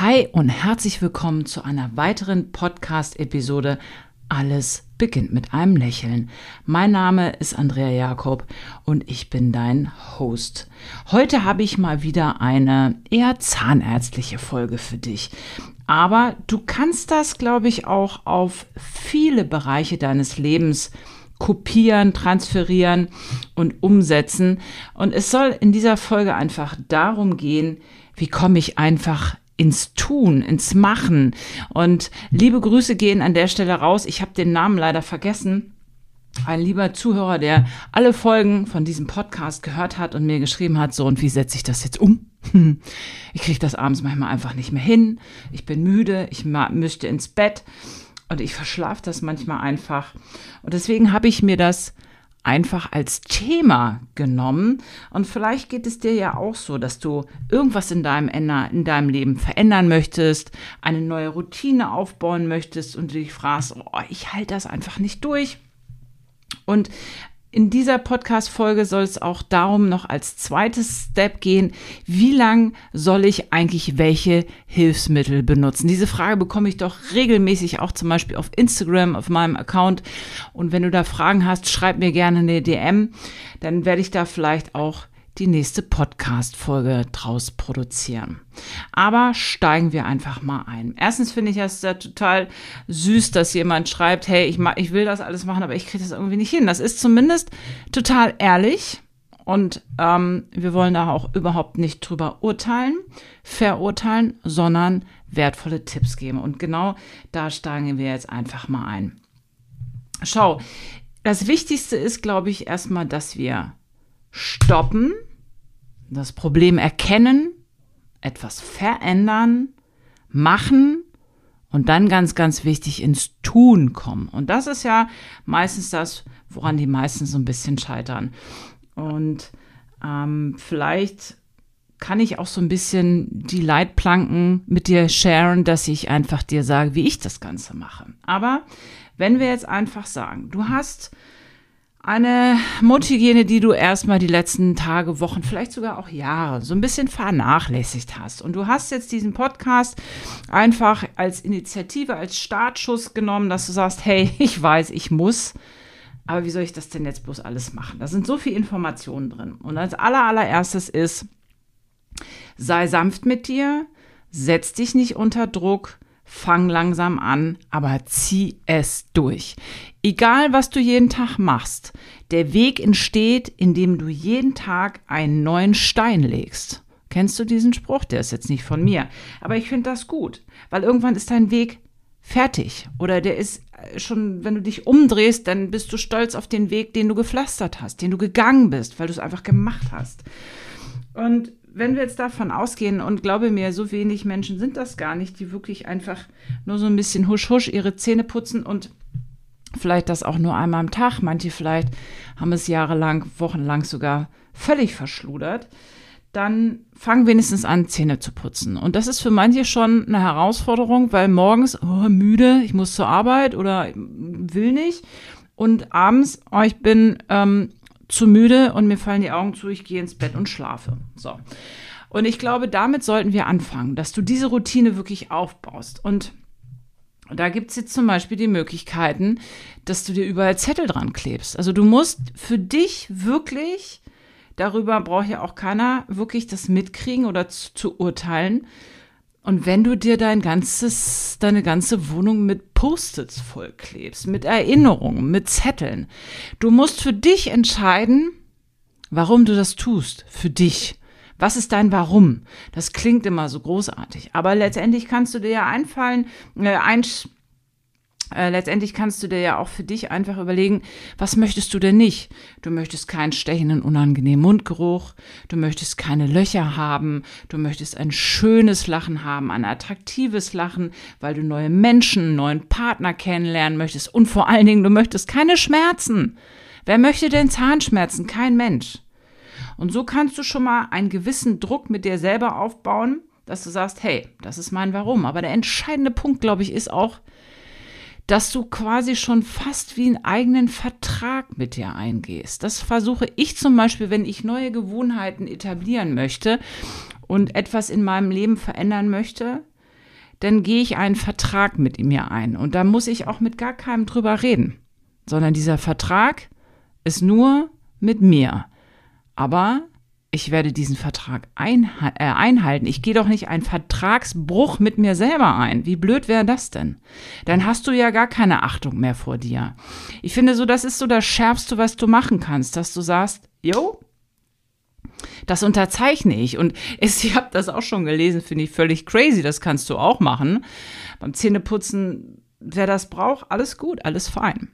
Hi und herzlich willkommen zu einer weiteren Podcast-Episode Alles beginnt mit einem Lächeln. Mein Name ist Andrea Jakob und ich bin dein Host. Heute habe ich mal wieder eine eher zahnärztliche Folge für dich. Aber du kannst das, glaube ich, auch auf viele Bereiche deines Lebens kopieren, transferieren und umsetzen. Und es soll in dieser Folge einfach darum gehen, wie komme ich einfach ins Tun, ins Machen. Und liebe Grüße gehen an der Stelle raus. Ich habe den Namen leider vergessen. Ein lieber Zuhörer, der alle Folgen von diesem Podcast gehört hat und mir geschrieben hat, so und wie setze ich das jetzt um? Ich kriege das abends manchmal einfach nicht mehr hin. Ich bin müde, ich müsste ins Bett und ich verschlafe das manchmal einfach. Und deswegen habe ich mir das einfach als Thema genommen. Und vielleicht geht es dir ja auch so, dass du irgendwas in deinem, in deinem Leben verändern möchtest, eine neue Routine aufbauen möchtest und du dich fragst, oh, ich halte das einfach nicht durch. Und in dieser Podcast-Folge soll es auch darum noch als zweites Step gehen, wie lang soll ich eigentlich welche Hilfsmittel benutzen? Diese Frage bekomme ich doch regelmäßig auch zum Beispiel auf Instagram, auf meinem Account. Und wenn du da Fragen hast, schreib mir gerne eine DM. Dann werde ich da vielleicht auch die nächste Podcast-Folge draus produzieren. Aber steigen wir einfach mal ein. Erstens finde ich es ja total süß, dass jemand schreibt, hey, ich, ich will das alles machen, aber ich kriege das irgendwie nicht hin. Das ist zumindest total ehrlich. Und ähm, wir wollen da auch überhaupt nicht drüber urteilen, verurteilen, sondern wertvolle Tipps geben. Und genau da steigen wir jetzt einfach mal ein. Schau, das Wichtigste ist, glaube ich, erstmal, dass wir stoppen, das Problem erkennen, etwas verändern, machen und dann ganz, ganz wichtig ins Tun kommen. Und das ist ja meistens das, woran die meisten so ein bisschen scheitern. Und ähm, vielleicht kann ich auch so ein bisschen die Leitplanken mit dir sharen, dass ich einfach dir sage, wie ich das Ganze mache. Aber wenn wir jetzt einfach sagen, du hast eine Mundhygiene, die du erstmal die letzten Tage, Wochen, vielleicht sogar auch Jahre so ein bisschen vernachlässigt hast. Und du hast jetzt diesen Podcast einfach als Initiative, als Startschuss genommen, dass du sagst, hey, ich weiß, ich muss. Aber wie soll ich das denn jetzt bloß alles machen? Da sind so viele Informationen drin. Und als aller, allererstes ist, sei sanft mit dir, setz dich nicht unter Druck, fang langsam an, aber zieh es durch. Egal, was du jeden Tag machst, der Weg entsteht, indem du jeden Tag einen neuen Stein legst. Kennst du diesen Spruch? Der ist jetzt nicht von mir. Aber ich finde das gut, weil irgendwann ist dein Weg fertig. Oder der ist äh, schon, wenn du dich umdrehst, dann bist du stolz auf den Weg, den du gepflastert hast, den du gegangen bist, weil du es einfach gemacht hast. Und wenn wir jetzt davon ausgehen, und glaube mir, so wenig Menschen sind das gar nicht, die wirklich einfach nur so ein bisschen husch husch ihre Zähne putzen und Vielleicht das auch nur einmal am Tag. Manche vielleicht haben es jahrelang, wochenlang sogar völlig verschludert. Dann fang wenigstens an, Zähne zu putzen. Und das ist für manche schon eine Herausforderung, weil morgens, oh, müde, ich muss zur Arbeit oder will nicht. Und abends, oh, ich bin ähm, zu müde und mir fallen die Augen zu, ich gehe ins Bett und schlafe. So. Und ich glaube, damit sollten wir anfangen, dass du diese Routine wirklich aufbaust. Und da gibt es jetzt zum Beispiel die Möglichkeiten, dass du dir überall Zettel dran klebst. Also du musst für dich wirklich, darüber braucht ja auch keiner wirklich das mitkriegen oder zu, zu urteilen. Und wenn du dir dein ganzes, deine ganze Wohnung mit Post-its vollklebst, mit Erinnerungen, mit Zetteln, du musst für dich entscheiden, warum du das tust. Für dich. Was ist dein Warum? Das klingt immer so großartig, aber letztendlich kannst du dir ja einfallen, äh, ein, äh, letztendlich kannst du dir ja auch für dich einfach überlegen, was möchtest du denn nicht? Du möchtest keinen stechenden, unangenehmen Mundgeruch, du möchtest keine Löcher haben, du möchtest ein schönes Lachen haben, ein attraktives Lachen, weil du neue Menschen, einen neuen Partner kennenlernen möchtest und vor allen Dingen, du möchtest keine Schmerzen. Wer möchte denn Zahnschmerzen? Kein Mensch. Und so kannst du schon mal einen gewissen Druck mit dir selber aufbauen, dass du sagst, hey, das ist mein Warum. Aber der entscheidende Punkt, glaube ich, ist auch, dass du quasi schon fast wie einen eigenen Vertrag mit dir eingehst. Das versuche ich zum Beispiel, wenn ich neue Gewohnheiten etablieren möchte und etwas in meinem Leben verändern möchte, dann gehe ich einen Vertrag mit mir ein. Und da muss ich auch mit gar keinem drüber reden. Sondern dieser Vertrag ist nur mit mir. Aber ich werde diesen Vertrag einha äh, einhalten. Ich gehe doch nicht einen Vertragsbruch mit mir selber ein. Wie blöd wäre das denn? Dann hast du ja gar keine Achtung mehr vor dir. Ich finde so, das ist so das Schärfste, was du machen kannst, dass du sagst, jo, das unterzeichne ich. Und es, ich habe das auch schon gelesen, finde ich völlig crazy. Das kannst du auch machen. Beim Zähneputzen, wer das braucht, alles gut, alles fein.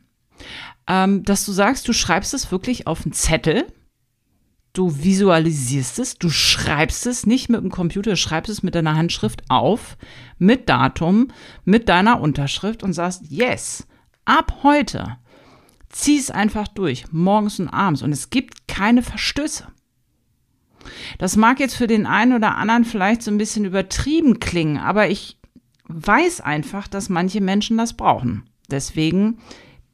Ähm, dass du sagst, du schreibst es wirklich auf einen Zettel du visualisierst es, du schreibst es nicht mit dem Computer, schreibst es mit deiner Handschrift auf, mit Datum, mit deiner Unterschrift und sagst, yes, ab heute zieh es einfach durch, morgens und abends und es gibt keine Verstöße. Das mag jetzt für den einen oder anderen vielleicht so ein bisschen übertrieben klingen, aber ich weiß einfach, dass manche Menschen das brauchen. Deswegen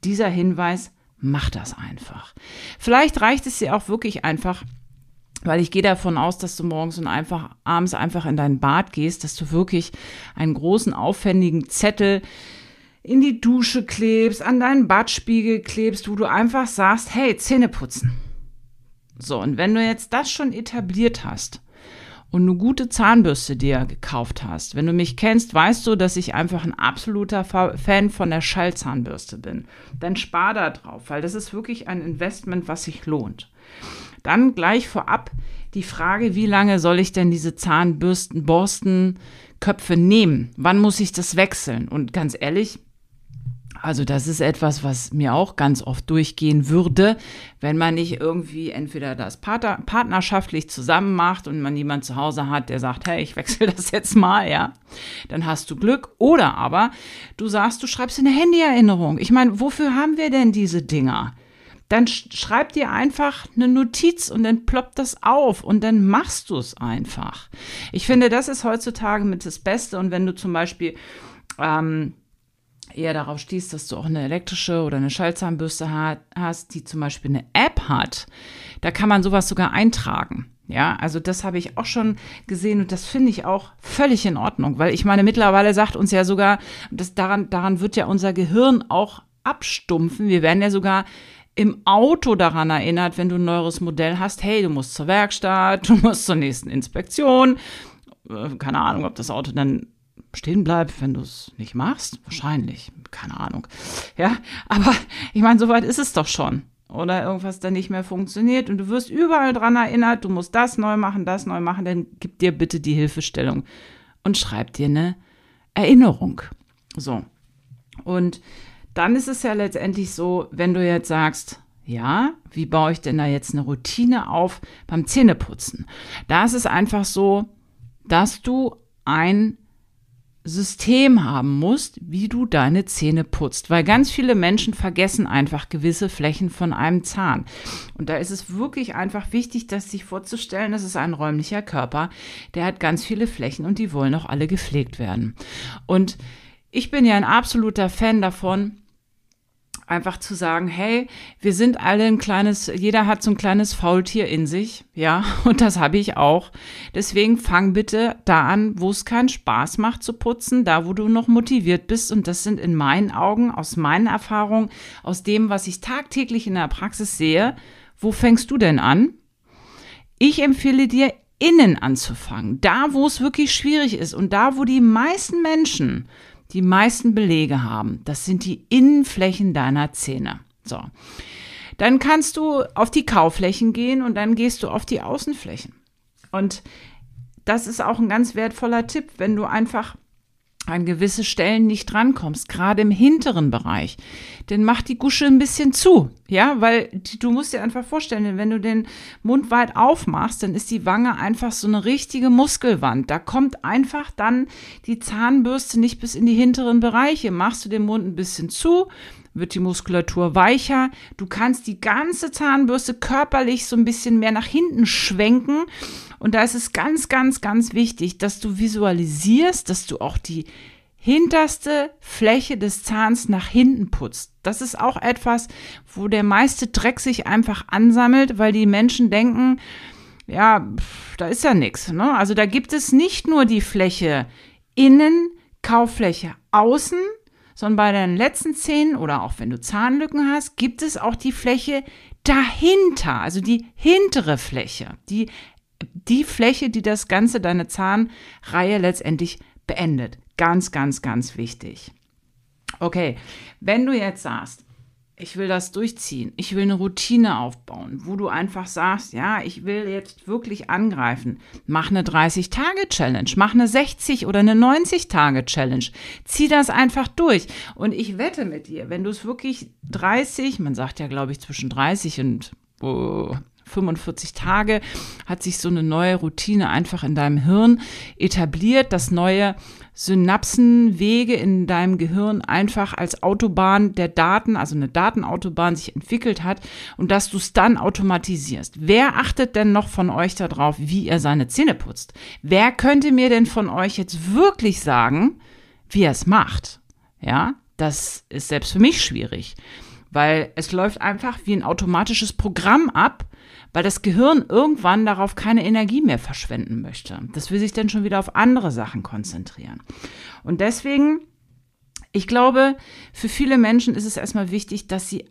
dieser Hinweis, mach das einfach. Vielleicht reicht es dir auch wirklich einfach, weil ich gehe davon aus, dass du morgens und einfach abends einfach in dein Bad gehst, dass du wirklich einen großen aufwendigen Zettel in die Dusche klebst, an deinen Badspiegel klebst, wo du einfach sagst, hey, Zähne putzen. So, und wenn du jetzt das schon etabliert hast, und eine gute Zahnbürste dir gekauft hast, wenn du mich kennst, weißt du, dass ich einfach ein absoluter Fan von der Schallzahnbürste bin. Dann spar da drauf, weil das ist wirklich ein Investment, was sich lohnt. Dann gleich vorab die Frage, wie lange soll ich denn diese Zahnbürsten, Borstenköpfe nehmen? Wann muss ich das wechseln? Und ganz ehrlich, also das ist etwas, was mir auch ganz oft durchgehen würde, wenn man nicht irgendwie entweder das Partner, partnerschaftlich zusammen macht und man jemand zu Hause hat, der sagt, hey, ich wechsle das jetzt mal, ja, dann hast du Glück. Oder aber du sagst, du schreibst eine Handyerinnerung. Ich meine, wofür haben wir denn diese Dinger? Dann schreib dir einfach eine Notiz und dann ploppt das auf und dann machst du es einfach. Ich finde, das ist heutzutage mit das Beste. Und wenn du zum Beispiel ähm, eher darauf stehst, dass du auch eine elektrische oder eine Schallzahnbürste hast, die zum Beispiel eine App hat, da kann man sowas sogar eintragen. Ja, also das habe ich auch schon gesehen und das finde ich auch völlig in Ordnung, weil ich meine, mittlerweile sagt uns ja sogar, das daran, daran wird ja unser Gehirn auch abstumpfen. Wir werden ja sogar im Auto daran erinnert, wenn du ein neues Modell hast, hey, du musst zur Werkstatt, du musst zur nächsten Inspektion. Äh, keine Ahnung, ob das Auto dann stehen bleibt, wenn du es nicht machst? Wahrscheinlich, keine Ahnung. Ja, aber ich meine, soweit ist es doch schon. Oder irgendwas dann nicht mehr funktioniert und du wirst überall dran erinnert, du musst das neu machen, das neu machen, dann gib dir bitte die Hilfestellung und schreib dir eine Erinnerung. So. Und dann ist es ja letztendlich so, wenn du jetzt sagst, ja, wie baue ich denn da jetzt eine Routine auf beim Zähneputzen? Da ist es einfach so, dass du ein System haben musst, wie du deine Zähne putzt, weil ganz viele Menschen vergessen einfach gewisse Flächen von einem Zahn. Und da ist es wirklich einfach wichtig, das sich vorzustellen, das ist ein räumlicher Körper, der hat ganz viele Flächen und die wollen auch alle gepflegt werden. Und ich bin ja ein absoluter Fan davon, einfach zu sagen, hey, wir sind alle ein kleines, jeder hat so ein kleines Faultier in sich, ja, und das habe ich auch. Deswegen fang bitte da an, wo es keinen Spaß macht zu putzen, da wo du noch motiviert bist und das sind in meinen Augen, aus meinen Erfahrungen, aus dem, was ich tagtäglich in der Praxis sehe, wo fängst du denn an? Ich empfehle dir, innen anzufangen, da wo es wirklich schwierig ist und da wo die meisten Menschen die meisten Belege haben. Das sind die Innenflächen deiner Zähne. So. Dann kannst du auf die Kauflächen gehen und dann gehst du auf die Außenflächen. Und das ist auch ein ganz wertvoller Tipp, wenn du einfach an gewisse Stellen nicht drankommst, gerade im hinteren Bereich, dann mach die Gusche ein bisschen zu, ja, weil die, du musst dir einfach vorstellen, wenn du den Mund weit aufmachst, dann ist die Wange einfach so eine richtige Muskelwand. Da kommt einfach dann die Zahnbürste nicht bis in die hinteren Bereiche. Machst du den Mund ein bisschen zu, wird die Muskulatur weicher. Du kannst die ganze Zahnbürste körperlich so ein bisschen mehr nach hinten schwenken und da ist es ganz, ganz, ganz wichtig, dass du visualisierst, dass du auch die hinterste Fläche des Zahns nach hinten putzt. Das ist auch etwas, wo der meiste Dreck sich einfach ansammelt, weil die Menschen denken, ja, pff, da ist ja nichts. Ne? Also da gibt es nicht nur die Fläche innen Kauffläche außen, sondern bei deinen letzten Zähnen oder auch wenn du Zahnlücken hast, gibt es auch die Fläche dahinter, also die hintere Fläche, die, die Fläche, die das Ganze, deine Zahnreihe letztendlich beendet. Ganz, ganz, ganz wichtig. Okay, wenn du jetzt sagst, ich will das durchziehen, ich will eine Routine aufbauen, wo du einfach sagst, ja, ich will jetzt wirklich angreifen, mach eine 30-Tage-Challenge, mach eine 60 oder eine 90-Tage-Challenge, zieh das einfach durch. Und ich wette mit dir, wenn du es wirklich 30, man sagt ja, glaube ich, zwischen 30 und oh, 45 Tage hat sich so eine neue Routine einfach in deinem Hirn etabliert, dass neue Synapsenwege in deinem Gehirn einfach als Autobahn der Daten, also eine Datenautobahn sich entwickelt hat und dass du es dann automatisierst. Wer achtet denn noch von euch darauf, wie er seine Zähne putzt? Wer könnte mir denn von euch jetzt wirklich sagen, wie er es macht? Ja, das ist selbst für mich schwierig, weil es läuft einfach wie ein automatisches Programm ab, weil das Gehirn irgendwann darauf keine Energie mehr verschwenden möchte. Das will sich dann schon wieder auf andere Sachen konzentrieren. Und deswegen, ich glaube, für viele Menschen ist es erstmal wichtig, dass sie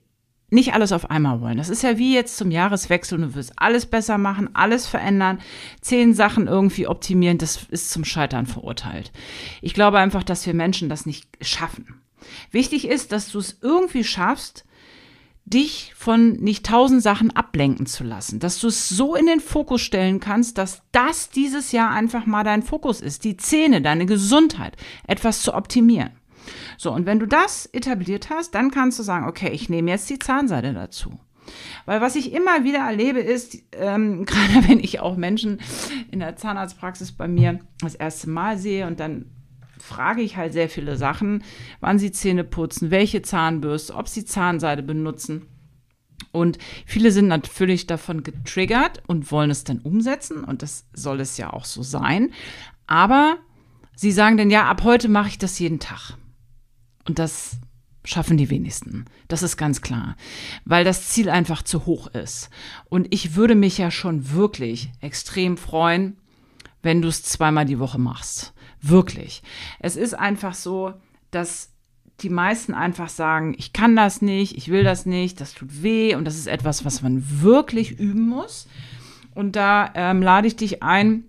nicht alles auf einmal wollen. Das ist ja wie jetzt zum Jahreswechsel du wirst alles besser machen, alles verändern, zehn Sachen irgendwie optimieren, das ist zum Scheitern verurteilt. Ich glaube einfach, dass wir Menschen das nicht schaffen. Wichtig ist, dass du es irgendwie schaffst, dich von nicht tausend Sachen ablenken zu lassen, dass du es so in den Fokus stellen kannst, dass das dieses Jahr einfach mal dein Fokus ist, die Zähne, deine Gesundheit, etwas zu optimieren. So, und wenn du das etabliert hast, dann kannst du sagen, okay, ich nehme jetzt die Zahnseide dazu. Weil was ich immer wieder erlebe ist, ähm, gerade wenn ich auch Menschen in der Zahnarztpraxis bei mir das erste Mal sehe und dann frage ich halt sehr viele Sachen, wann sie Zähne putzen, welche Zahnbürste, ob sie Zahnseide benutzen. Und viele sind natürlich davon getriggert und wollen es dann umsetzen und das soll es ja auch so sein. Aber sie sagen dann, ja, ab heute mache ich das jeden Tag. Und das schaffen die wenigsten. Das ist ganz klar, weil das Ziel einfach zu hoch ist. Und ich würde mich ja schon wirklich extrem freuen, wenn du es zweimal die Woche machst. Wirklich. Es ist einfach so, dass die meisten einfach sagen, ich kann das nicht, ich will das nicht, das tut weh und das ist etwas, was man wirklich üben muss. Und da ähm, lade ich dich ein,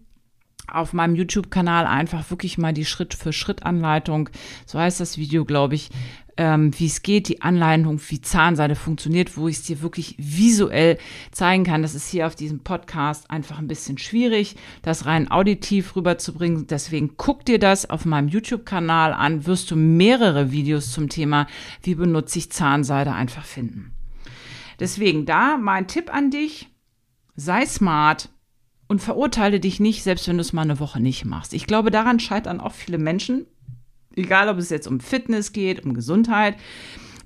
auf meinem YouTube-Kanal einfach wirklich mal die Schritt-für-Schritt-Anleitung, so heißt das Video, glaube ich, ähm, wie es geht, die Anleitung, wie Zahnseide funktioniert, wo ich es dir wirklich visuell zeigen kann. Das ist hier auf diesem Podcast einfach ein bisschen schwierig, das rein auditiv rüberzubringen. Deswegen guck dir das auf meinem YouTube-Kanal an, wirst du mehrere Videos zum Thema, wie benutze ich Zahnseide einfach finden. Deswegen da mein Tipp an dich, sei smart, und verurteile dich nicht, selbst wenn du es mal eine Woche nicht machst. Ich glaube, daran scheitern auch viele Menschen, egal ob es jetzt um Fitness geht, um Gesundheit,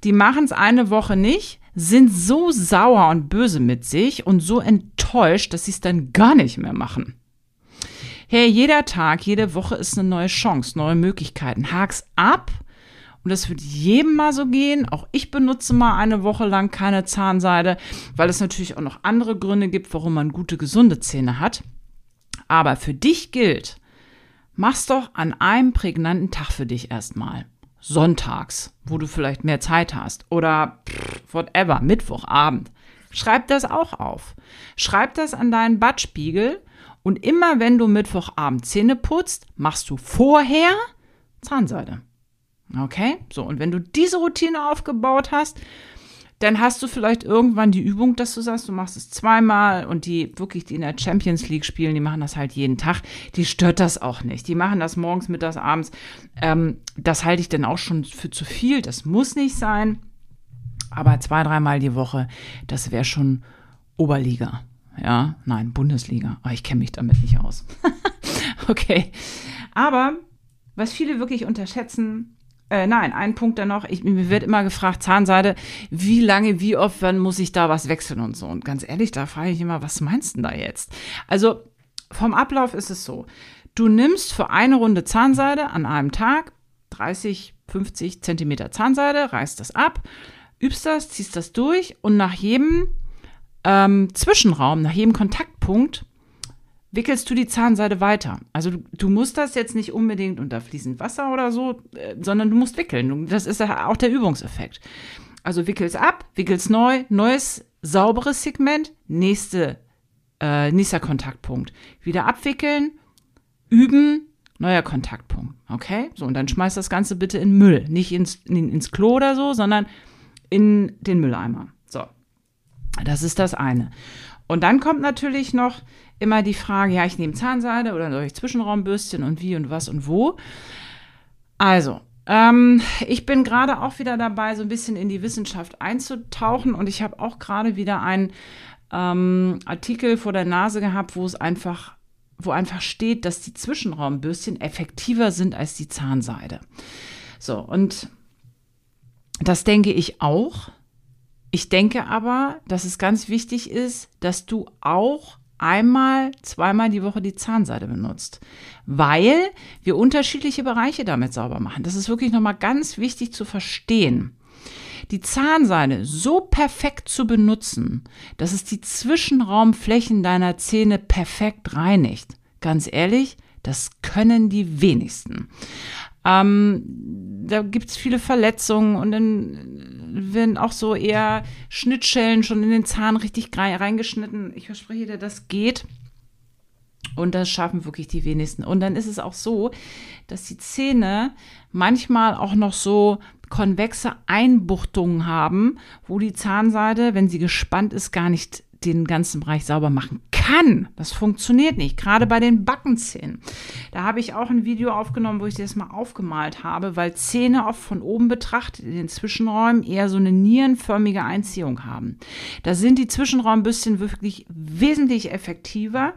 die machen es eine Woche nicht, sind so sauer und böse mit sich und so enttäuscht, dass sie es dann gar nicht mehr machen. Hey, jeder Tag, jede Woche ist eine neue Chance, neue Möglichkeiten. Hak's ab und das wird jedem mal so gehen. Auch ich benutze mal eine Woche lang keine Zahnseide, weil es natürlich auch noch andere Gründe gibt, warum man gute, gesunde Zähne hat. Aber für dich gilt, mach's doch an einem prägnanten Tag für dich erstmal. Sonntags, wo du vielleicht mehr Zeit hast. Oder whatever, Mittwochabend. Schreib das auch auf. Schreib das an deinen Badspiegel und immer wenn du Mittwochabend Zähne putzt, machst du vorher Zahnseide. Okay, so und wenn du diese Routine aufgebaut hast, dann hast du vielleicht irgendwann die Übung, dass du sagst, du machst es zweimal und die wirklich, die in der Champions League spielen, die machen das halt jeden Tag. Die stört das auch nicht. Die machen das morgens, mittags, abends. Ähm, das halte ich dann auch schon für zu viel. Das muss nicht sein. Aber zwei, dreimal die Woche, das wäre schon Oberliga. Ja, nein, Bundesliga. Aber ich kenne mich damit nicht aus. okay. Aber was viele wirklich unterschätzen, äh, nein, ein Punkt dann noch. Ich, mir wird immer gefragt, Zahnseide, wie lange, wie oft, wann muss ich da was wechseln und so. Und ganz ehrlich, da frage ich immer, was meinst du da jetzt? Also vom Ablauf ist es so. Du nimmst für eine Runde Zahnseide an einem Tag 30, 50 Zentimeter Zahnseide, reißt das ab, übst das, ziehst das durch und nach jedem ähm, Zwischenraum, nach jedem Kontaktpunkt wickelst du die Zahnseide weiter. Also du, du, musst das jetzt nicht unbedingt unter fließend Wasser oder so, äh, sondern du musst wickeln. Das ist auch der Übungseffekt. Also wickelst ab, wickelst neu, neues sauberes Segment, nächste, äh, nächster Kontaktpunkt. Wieder abwickeln, üben, neuer Kontaktpunkt. Okay? So, und dann schmeißt das Ganze bitte in Müll. Nicht ins, in, ins Klo oder so, sondern in den Mülleimer. Das ist das eine. Und dann kommt natürlich noch immer die Frage, ja, ich nehme Zahnseide oder soll ich Zwischenraumbürstchen und wie und was und wo. Also, ähm, ich bin gerade auch wieder dabei, so ein bisschen in die Wissenschaft einzutauchen und ich habe auch gerade wieder einen ähm, Artikel vor der Nase gehabt, wo es einfach, wo einfach steht, dass die Zwischenraumbürstchen effektiver sind als die Zahnseide. So, und das denke ich auch. Ich denke aber, dass es ganz wichtig ist, dass du auch einmal, zweimal die Woche die Zahnseide benutzt, weil wir unterschiedliche Bereiche damit sauber machen. Das ist wirklich nochmal ganz wichtig zu verstehen. Die Zahnseide so perfekt zu benutzen, dass es die Zwischenraumflächen deiner Zähne perfekt reinigt. Ganz ehrlich, das können die wenigsten. Ähm, da gibt es viele Verletzungen und dann werden auch so eher Schnittschellen schon in den Zahn richtig reingeschnitten. Ich verspreche dir, das geht. Und das schaffen wirklich die wenigsten. Und dann ist es auch so, dass die Zähne manchmal auch noch so konvexe Einbuchtungen haben, wo die Zahnseide, wenn sie gespannt ist, gar nicht den ganzen Bereich sauber machen kann. Das funktioniert nicht, gerade bei den Backenzähnen. Da habe ich auch ein Video aufgenommen, wo ich das mal aufgemalt habe, weil Zähne oft von oben betrachtet in den Zwischenräumen eher so eine nierenförmige Einziehung haben. Da sind die Zwischenraumbürstchen wirklich wesentlich effektiver,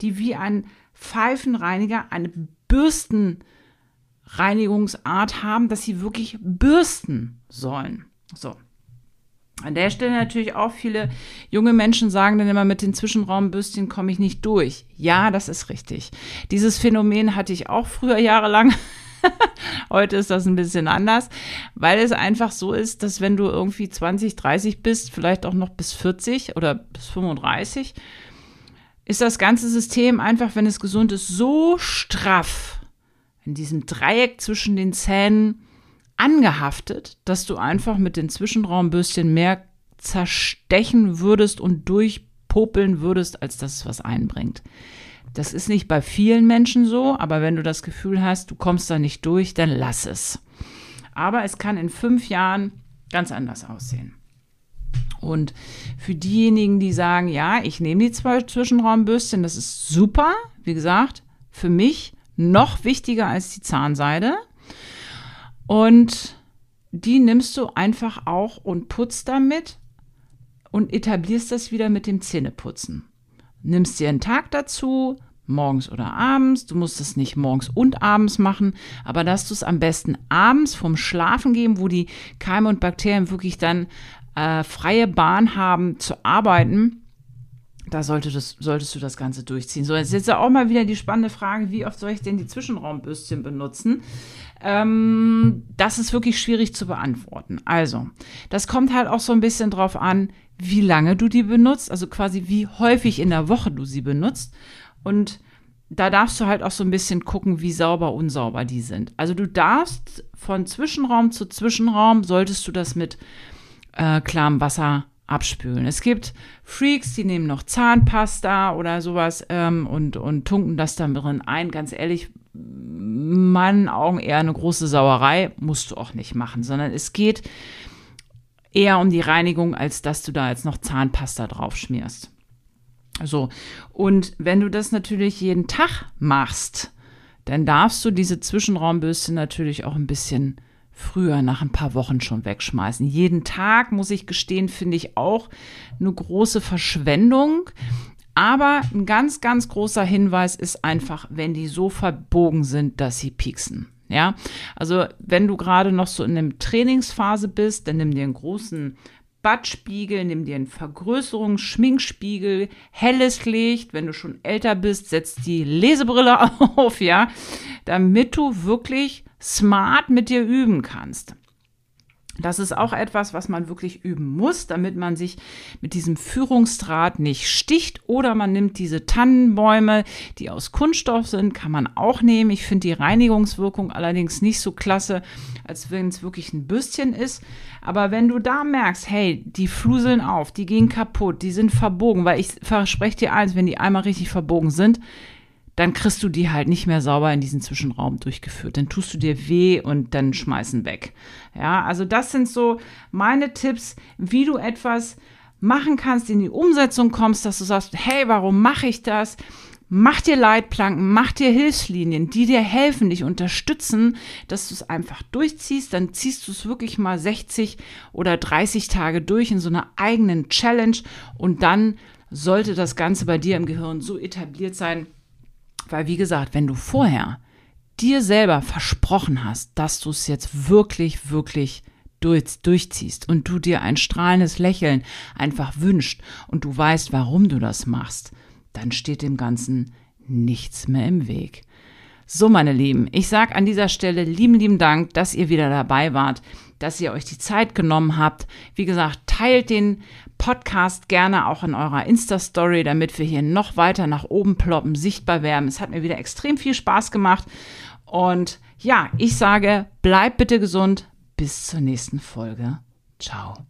die wie ein Pfeifenreiniger eine Bürstenreinigungsart haben, dass sie wirklich bürsten sollen. So. An der Stelle natürlich auch viele junge Menschen sagen dann immer, mit den Zwischenraumbürstchen komme ich nicht durch. Ja, das ist richtig. Dieses Phänomen hatte ich auch früher jahrelang. Heute ist das ein bisschen anders, weil es einfach so ist, dass wenn du irgendwie 20, 30 bist, vielleicht auch noch bis 40 oder bis 35, ist das ganze System einfach, wenn es gesund ist, so straff in diesem Dreieck zwischen den Zähnen, angehaftet, dass du einfach mit den Zwischenraumbürstchen mehr zerstechen würdest und durchpopeln würdest, als dass es was einbringt. Das ist nicht bei vielen Menschen so, aber wenn du das Gefühl hast, du kommst da nicht durch, dann lass es. Aber es kann in fünf Jahren ganz anders aussehen. Und für diejenigen, die sagen, ja, ich nehme die zwei Zwischenraumbürstchen, das ist super, wie gesagt, für mich noch wichtiger als die Zahnseide, und die nimmst du einfach auch und putzt damit und etablierst das wieder mit dem Zähneputzen. Nimmst dir einen Tag dazu, morgens oder abends. Du musst es nicht morgens und abends machen, aber dass du es am besten abends vom Schlafen geben, wo die Keime und Bakterien wirklich dann äh, freie Bahn haben zu arbeiten da sollte das, solltest du das Ganze durchziehen. So, jetzt ist ja auch mal wieder die spannende Frage, wie oft soll ich denn die Zwischenraumbürstchen benutzen? Ähm, das ist wirklich schwierig zu beantworten. Also, das kommt halt auch so ein bisschen drauf an, wie lange du die benutzt, also quasi wie häufig in der Woche du sie benutzt. Und da darfst du halt auch so ein bisschen gucken, wie sauber, unsauber die sind. Also du darfst von Zwischenraum zu Zwischenraum, solltest du das mit äh, klarem Wasser abspülen. Es gibt Freaks, die nehmen noch Zahnpasta oder sowas ähm, und, und tunken das dann drin ein. Ganz ehrlich, meinen Augen eher eine große Sauerei, musst du auch nicht machen, sondern es geht eher um die Reinigung, als dass du da jetzt noch Zahnpasta drauf schmierst. So, und wenn du das natürlich jeden Tag machst, dann darfst du diese Zwischenraumbürste natürlich auch ein bisschen früher nach ein paar Wochen schon wegschmeißen. Jeden Tag, muss ich gestehen, finde ich auch eine große Verschwendung. Aber ein ganz, ganz großer Hinweis ist einfach, wenn die so verbogen sind, dass sie pieksen. Ja, also wenn du gerade noch so in einer Trainingsphase bist, dann nimm dir einen großen Badspiegel, nimm dir einen Vergrößerungs-, Schminkspiegel, helles Licht. Wenn du schon älter bist, setz die Lesebrille auf, ja, damit du wirklich smart mit dir üben kannst. Das ist auch etwas, was man wirklich üben muss, damit man sich mit diesem Führungsdraht nicht sticht. Oder man nimmt diese Tannenbäume, die aus Kunststoff sind, kann man auch nehmen. Ich finde die Reinigungswirkung allerdings nicht so klasse, als wenn es wirklich ein Bürstchen ist. Aber wenn du da merkst, hey, die fluseln auf, die gehen kaputt, die sind verbogen, weil ich verspreche dir eins, wenn die einmal richtig verbogen sind, dann kriegst du die halt nicht mehr sauber in diesen Zwischenraum durchgeführt. Dann tust du dir weh und dann schmeißen weg. Ja, also das sind so meine Tipps, wie du etwas machen kannst, in die Umsetzung kommst, dass du sagst, hey, warum mache ich das? Mach dir Leitplanken, mach dir Hilfslinien, die dir helfen, dich unterstützen, dass du es einfach durchziehst. Dann ziehst du es wirklich mal 60 oder 30 Tage durch in so einer eigenen Challenge und dann sollte das Ganze bei dir im Gehirn so etabliert sein, weil, wie gesagt, wenn du vorher dir selber versprochen hast, dass du es jetzt wirklich, wirklich durch, durchziehst und du dir ein strahlendes Lächeln einfach wünscht und du weißt, warum du das machst, dann steht dem Ganzen nichts mehr im Weg. So, meine Lieben, ich sage an dieser Stelle lieben, lieben Dank, dass ihr wieder dabei wart, dass ihr euch die Zeit genommen habt. Wie gesagt, teilt den Podcast gerne auch in eurer Insta-Story, damit wir hier noch weiter nach oben ploppen, sichtbar werden. Es hat mir wieder extrem viel Spaß gemacht. Und ja, ich sage, bleibt bitte gesund. Bis zur nächsten Folge. Ciao.